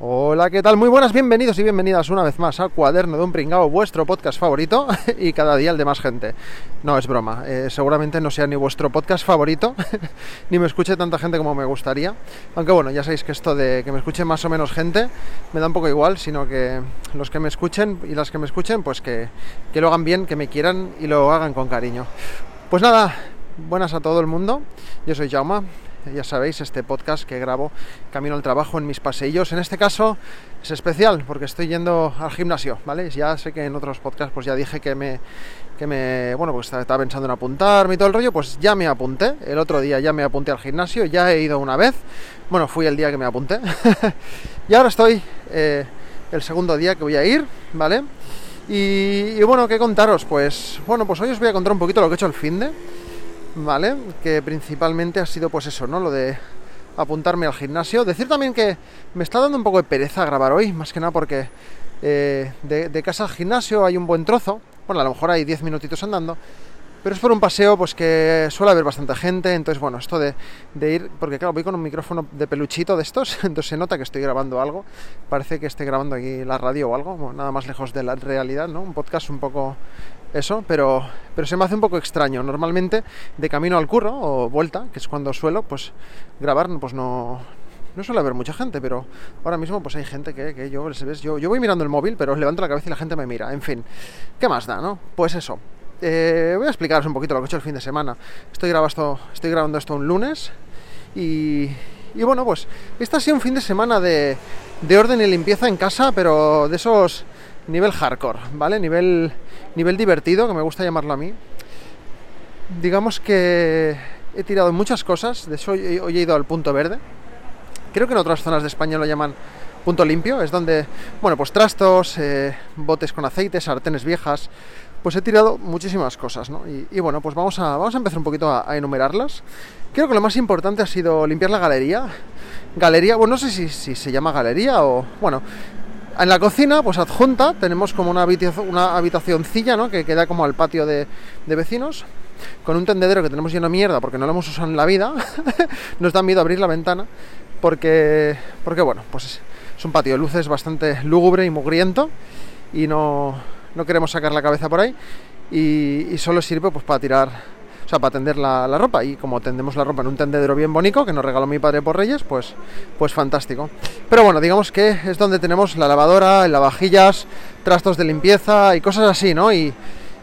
Hola, ¿qué tal? Muy buenas, bienvenidos y bienvenidas una vez más al Cuaderno de un Pringao, vuestro podcast favorito y cada día el de más gente. No, es broma, eh, seguramente no sea ni vuestro podcast favorito, ni me escuche tanta gente como me gustaría. Aunque bueno, ya sabéis que esto de que me escuche más o menos gente me da un poco igual, sino que los que me escuchen y las que me escuchen, pues que, que lo hagan bien, que me quieran y lo hagan con cariño. Pues nada, buenas a todo el mundo, yo soy Jauma ya sabéis, este podcast que grabo camino al trabajo en mis paseillos. En este caso es especial porque estoy yendo al gimnasio, ¿vale? Ya sé que en otros podcasts pues ya dije que me, que me, bueno, pues estaba pensando en apuntarme y todo el rollo, pues ya me apunté. El otro día ya me apunté al gimnasio, ya he ido una vez. Bueno, fui el día que me apunté. y ahora estoy eh, el segundo día que voy a ir, ¿vale? Y, bueno, ¿qué contaros? Pues bueno, pues hoy os voy a contar un poquito lo que he hecho el fin de ¿vale? Que principalmente ha sido pues eso, ¿no? Lo de apuntarme al gimnasio. Decir también que me está dando un poco de pereza grabar hoy, más que nada porque eh, de, casa al gimnasio hay un buen trozo. Bueno, a lo mejor hay 10 minutitos andando. Pero es por un paseo pues que suele haber bastante gente, entonces bueno, esto de, ir, porque claro, voy con un micrófono de peluchito de estos, entonces se nota que estoy grabando algo, parece que estoy grabando aquí la radio o algo, nada más lejos de la realidad, ¿no? Un podcast un poco eso, pero, pero se me hace un poco extraño. Normalmente de camino al curro o vuelta, que es cuando suelo, pues grabar, pues no, no suele haber mucha gente, pero ahora mismo pues hay gente que, que yo, yo, yo voy mirando el móvil, pero levanto la cabeza y la gente me mira. En fin, ¿qué más da, no? Pues eso. Eh, voy a explicaros un poquito lo que he hecho el fin de semana. Estoy grabando, estoy grabando esto un lunes y, y bueno, pues este ha sido un fin de semana de, de orden y limpieza en casa, pero de esos nivel hardcore, ¿vale? Nivel, nivel divertido, que me gusta llamarlo a mí. Digamos que he tirado muchas cosas, de hecho hoy he ido al punto verde. Creo que en otras zonas de España lo llaman punto limpio, es donde, bueno, pues trastos, eh, botes con aceite, sartenes viejas, pues he tirado muchísimas cosas, ¿no? Y, bueno, pues vamos a, vamos a empezar un poquito a, enumerarlas. Creo que lo más importante ha sido limpiar la galería. Galería, bueno, no sé si, si se llama galería o, bueno, en la cocina, pues adjunta, tenemos como una, habitación, una habitacioncilla, ¿no? Que queda como al patio de, vecinos, con un tendedero que tenemos lleno de mierda porque no lo hemos usado en la vida. Nos da miedo abrir la ventana porque, porque bueno, pues es, un patio de luces bastante lúgubre y mugriento y no, no queremos sacar la cabeza por ahí y, solo sirve pues para tirar para tender la, ropa. Y como tendemos la ropa en un tendedero bien bonito que nos regaló mi padre por Reyes, pues, pues fantástico. Pero bueno, digamos que es donde tenemos la lavadora, el lavavajillas, trastos de limpieza y cosas así, ¿no? Y,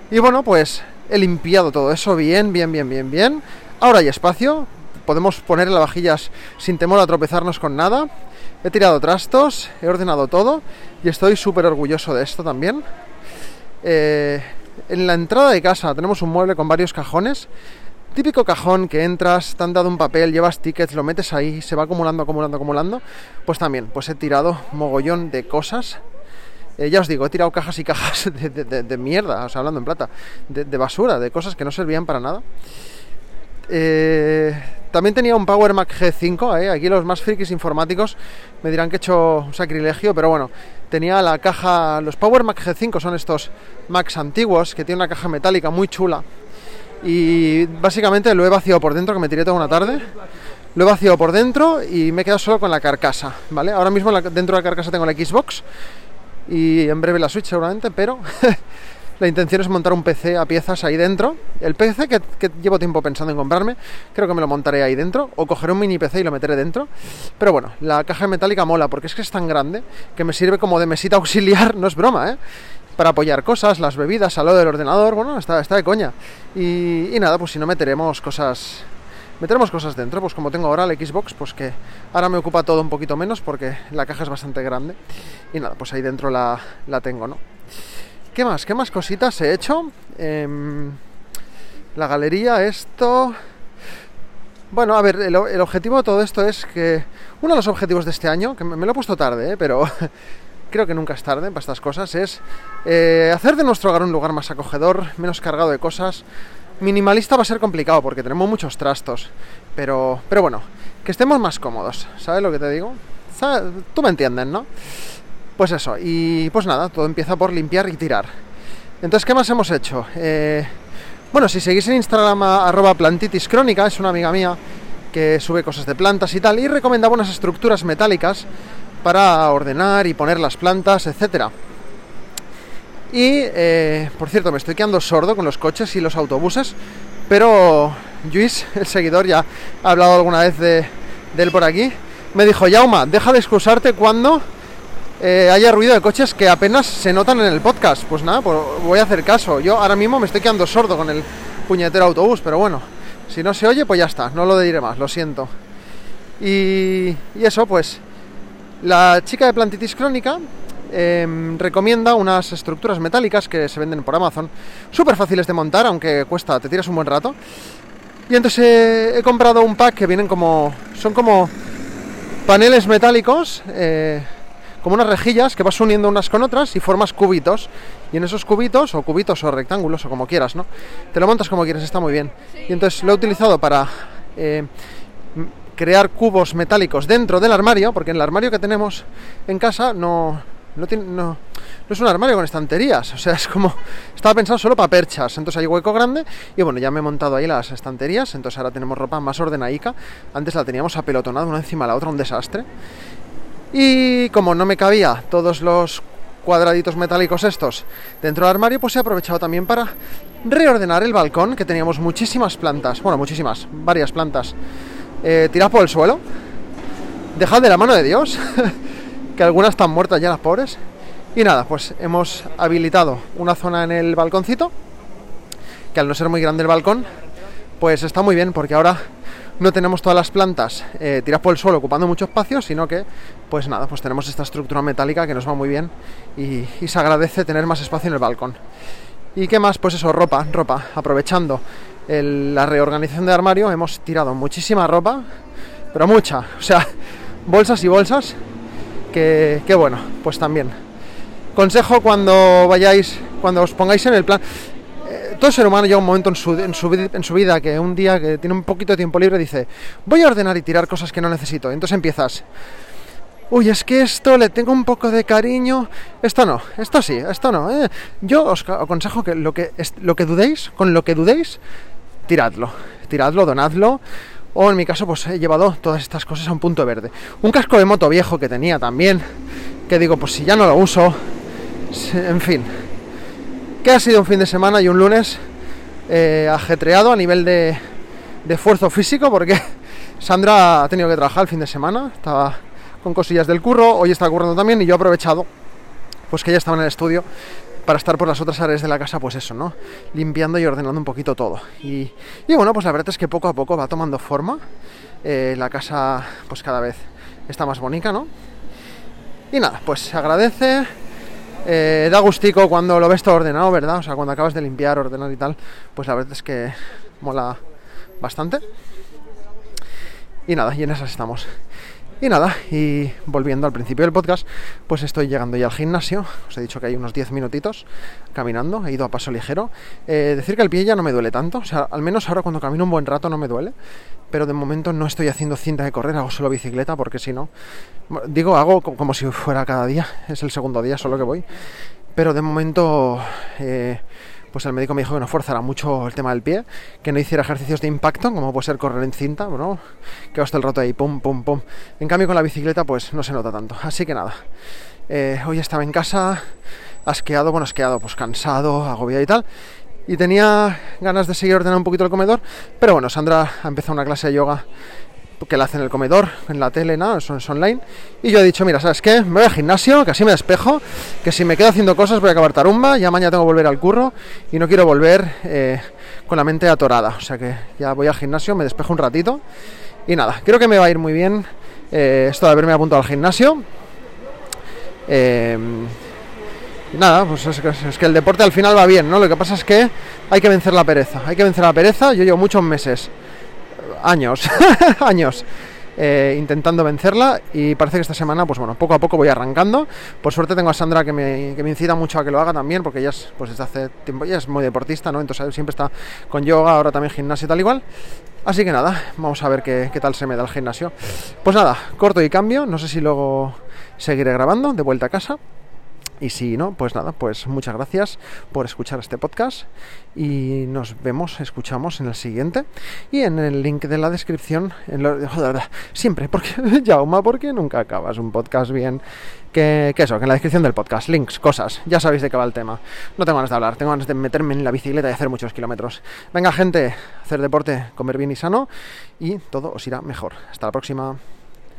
y bueno, pues he limpiado todo eso bien, bien, bien, bien, bien. Ahora hay espacio, podemos poner lavavajillas sin temor a tropezarnos con nada. He tirado trastos, he ordenado todo y estoy súper orgulloso de esto también. Eh, en la entrada de casa tenemos un mueble con varios cajones. Típico cajón que entras, te han dado un papel, llevas tickets, lo metes ahí, se va acumulando, acumulando, acumulando. Pues también, pues he tirado mogollón de cosas. Eh, ya os digo, he tirado cajas y cajas de, mierda, o sea, hablando en plata, de, basura, de cosas que no servían para nada. Eh, también tenía un Power Mac G5, ¿eh? aquí los más frikis informáticos me dirán que he hecho un sacrilegio, pero bueno, tenía la caja, los Power Mac G5 son estos Macs antiguos que tienen una caja metálica muy chula y básicamente lo he vaciado por dentro, que me tiré toda una tarde, lo he vaciado por dentro y me he quedado solo con la carcasa, ¿vale? Ahora mismo dentro de la carcasa tengo la Xbox y en breve la Switch seguramente, pero La intención es montar un PC a piezas ahí dentro. El PC que, llevo tiempo pensando en comprarme, creo que me lo montaré ahí dentro. O cogeré un mini PC y lo meteré dentro. Pero bueno, la caja metálica mola porque es que es tan grande que me sirve como de mesita auxiliar, no es broma, ¿eh? Para apoyar cosas, las bebidas, al lado del ordenador, bueno, está, de coña. Y, y nada, pues si no meteremos cosas meteremos cosas dentro, pues como tengo ahora el Xbox, pues que ahora me ocupa todo un poquito menos porque la caja es bastante grande. Y nada, pues ahí dentro la, la tengo, ¿no? ¿Qué más? ¿Qué más cositas he hecho? Em, la galería, esto... Bueno, a ver, el, objetivo de todo esto es que... Uno de los objetivos de este año, que me, lo he puesto tarde, ¿eh? pero creo que nunca es tarde para estas cosas, es eh, hacer de nuestro hogar un lugar más acogedor, menos cargado de cosas, Minimalista va a ser complicado porque tenemos muchos trastos. Pero, pero bueno, que estemos más cómodos. ¿Sabes lo que te digo? Tú me entiendes, ¿no? Pues eso, y pues nada, todo empieza por limpiar y tirar. Entonces, ¿qué más hemos hecho? Eh, bueno, si seguís en Instagram arroba plantitis crónica, es una amiga mía que sube cosas de plantas y tal, y recomendaba unas estructuras metálicas para ordenar y poner las plantas, etcétera. Y, eh, por cierto, me estoy quedando sordo con los coches y los autobuses, pero Luis, el seguidor, ya ha hablado alguna vez de, de él por aquí, me dijo, Yauma, deja de excusarte cuando eh, haya ruido de coches que apenas se notan en el podcast. Pues nada, voy a hacer caso. Yo ahora mismo me estoy quedando sordo con el puñetero autobús, pero bueno, si no se oye, pues ya está, no lo diré más, lo siento. Y, eso, pues, la chica de Plantitis Crónica em, recomienda unas estructuras metálicas que se venden por Amazon, súper fáciles de montar, aunque cuesta, te tiras un buen rato. Y entonces he comprado un pack que vienen como, son como paneles metálicos. Eh, como unas rejillas que vas uniendo unas con otras y formas cubitos. Y en esos cubitos, o cubitos o rectángulos, o como quieras, ¿no? Te lo montas como quieras, está muy bien. Y entonces lo he utilizado para eh, crear cubos metálicos dentro del armario, porque en el armario que tenemos en casa no, no, tiene, no, no, es un armario con estanterías, o sea, es como, estaba pensado solo para perchas, entonces hay hueco grande y bueno, ya me he montado ahí las estanterías, entonces ahora tenemos ropa más ordenaica, antes la teníamos apelotonada una encima de la otra, un desastre, y como no me cabía todos los cuadraditos metálicos estos dentro del armario, pues he aprovechado también para reordenar el balcón, que teníamos muchísimas plantas, bueno, muchísimas, varias plantas, eh, por el suelo. Dejad de la mano de Dios, que algunas están muertas ya las pobres. Y nada, pues hemos habilitado una zona en el balconcito, que al no ser muy grande el balcón, pues está muy bien, porque ahora no tenemos todas las plantas eh, tiradas por el suelo ocupando mucho espacio, sino que, pues nada, pues tenemos esta estructura metálica que nos va muy bien y, se agradece tener más espacio en el balcón. ¿Y qué más? Pues eso, ropa, ropa. Aprovechando la reorganización de armario, hemos tirado muchísima ropa, pero mucha, o sea, bolsas y bolsas, que, que bueno, pues también. Consejo cuando vayáis, cuando os pongáis en el plan, todo ser humano llega un momento en su, vida que un día que tiene un poquito de tiempo libre dice, voy a ordenar y tirar cosas que no necesito. Entonces empiezas, uy, es que esto le tengo un poco de cariño, esto no, esto sí, esto no. ¿eh? Yo os aconsejo que lo, que lo que dudéis, con lo que dudéis, tiradlo, tiradlo, donadlo. O en mi caso, pues he llevado todas estas cosas a un punto verde. Un casco de moto viejo que tenía también, que digo, pues si ya no lo uso, en fin, que ha sido un fin de semana y un lunes eh, ajetreado a nivel de, esfuerzo físico porque Sandra ha tenido que trabajar el fin de semana, estaba con cosillas del curro, hoy está currando también y yo he aprovechado pues que ella estaba en el estudio para estar por las otras áreas de la casa, pues eso, ¿no? Limpiando y ordenando un poquito todo. Y, bueno, pues la verdad es que poco a poco va tomando forma. Eh, la casa pues cada vez está más bonita, ¿no? Y nada, pues se agradece, eh, da gustico cuando lo ves todo ordenado, ¿verdad? O sea, cuando acabas de limpiar, ordenar y tal, pues la verdad es que mola bastante. Y nada, y en esas estamos. Y nada, y volviendo al principio del podcast, pues estoy llegando ya al gimnasio. Os he dicho que hay unos 10 minutitos caminando, he ido a paso ligero. Eh, decir que el pie ya no me duele tanto, o sea, al menos ahora cuando camino un buen rato no me duele. Pero de momento no estoy haciendo cinta de correr, hago solo bicicleta porque si no, digo, hago como si fuera cada día, es el segundo día solo que voy. Pero de momento... Eh, pues el médico me dijo que no forzara mucho el tema del pie, que no hiciera ejercicios de impacto, como puede ser correr en cinta, ¿no? Que hasta el rato ahí, pum, pum, pum. En cambio con la bicicleta pues no se nota tanto. Así que nada, eh, hoy estaba en casa, asqueado, bueno, asqueado, pues cansado, agobiado y tal. Y tenía ganas de seguir ordenando un poquito el comedor, pero bueno, Sandra ha empezado una clase de yoga que la hace en el comedor, en la tele, nada, eso es online. Y yo he dicho, mira, ¿sabes qué? Me voy al gimnasio, que así me despejo, que si me quedo haciendo cosas voy a acabar tarumba, ya mañana tengo que volver al curro y no quiero volver eh, con la mente atorada. O sea que ya voy al gimnasio, me despejo un ratito. Y nada, creo que me va a ir muy bien eh, esto de haberme apuntado al gimnasio. Eh, nada, pues es que, es que, el deporte al final va bien, ¿no? Lo que pasa es que hay que vencer la pereza. Hay que vencer la pereza. Yo llevo muchos meses años, años, eh, intentando vencerla y parece que esta semana, pues bueno, poco a poco voy arrancando. Por suerte tengo a Sandra que me, que me incita mucho a que lo haga también, porque ella es, pues desde hace tiempo, ella es muy deportista, ¿no? Entonces siempre está con yoga, ahora también gimnasio y tal igual. Así que nada, vamos a ver qué, qué tal se me da el gimnasio. Pues nada, corto y cambio, no sé si luego seguiré grabando de vuelta a casa. Y si no, pues nada, pues muchas gracias por escuchar este podcast y nos vemos, escuchamos en el siguiente y en el link de la descripción, en lo, siempre, porque Jauma, porque nunca acabas un podcast bien, que, que, eso, que en la descripción del podcast, links, cosas, ya sabéis de qué va el tema. No tengo ganas de hablar, tengo ganas de meterme en la bicicleta y hacer muchos kilómetros. Venga gente, hacer deporte, comer bien y sano y todo os irá mejor. Hasta la próxima.